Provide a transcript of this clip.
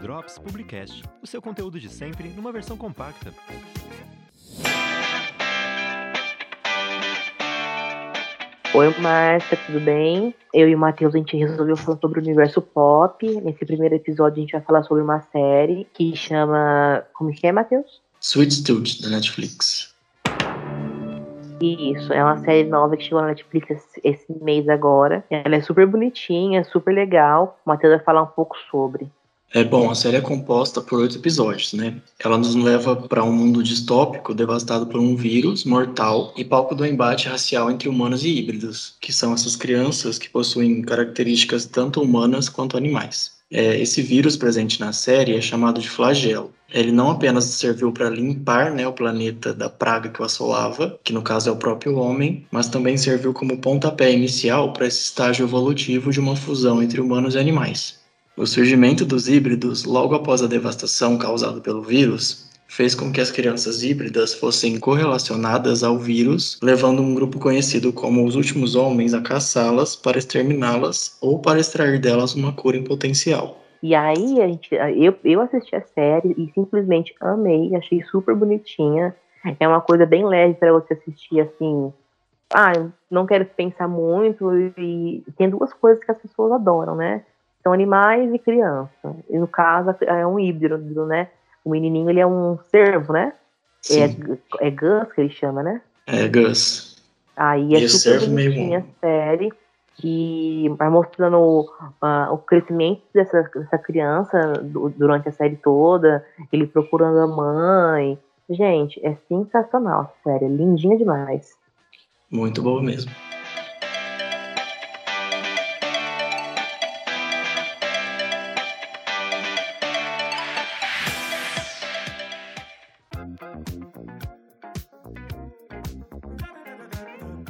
Drops Publicast, o seu conteúdo de sempre numa versão compacta. Oi, Márcia, tudo bem? Eu e o Matheus, a gente resolveu falar sobre o universo pop. Nesse primeiro episódio, a gente vai falar sobre uma série que chama. Como que é, Matheus? Sweet Tooth, da Netflix. Isso, é uma série nova que chegou na Netflix esse, mês agora. Ela é super bonitinha, super legal. O Matheus vai falar um pouco sobre. É bom, a série é composta por oito episódios, né? Ela nos leva para um mundo distópico devastado por um vírus mortal e palco do embate racial entre humanos e híbridos, que são essas crianças que possuem características tanto humanas quanto animais. É, esse vírus presente na série é chamado de flagelo. Ele não apenas serviu para limpar né, o planeta da praga que o assolava, que no caso é o próprio homem, mas também serviu como pontapé inicial para esse estágio evolutivo de uma fusão entre humanos e animais. O surgimento dos híbridos logo após a devastação causada pelo vírus fez com que as crianças híbridas fossem correlacionadas ao vírus, levando um grupo conhecido como os últimos homens a caçá-las para exterminá-las ou para extrair delas uma cura em potencial. E aí, a gente, eu, eu assisti a série e simplesmente amei, achei super bonitinha. É uma coisa bem leve para você assistir assim. Ah, não quero pensar muito. E tem duas coisas que as pessoas adoram, né? São animais e criança. E no caso, é um híbrido, né? O menininho, ele é um cervo, né? É, é Gus que ele chama, né? É Gus. Aí é e super bonitinha a série que vai mostrando uh, o crescimento dessa, dessa criança durante a série toda, ele procurando a mãe. Gente, é sensacional a série, é lindinha demais. Muito boa mesmo.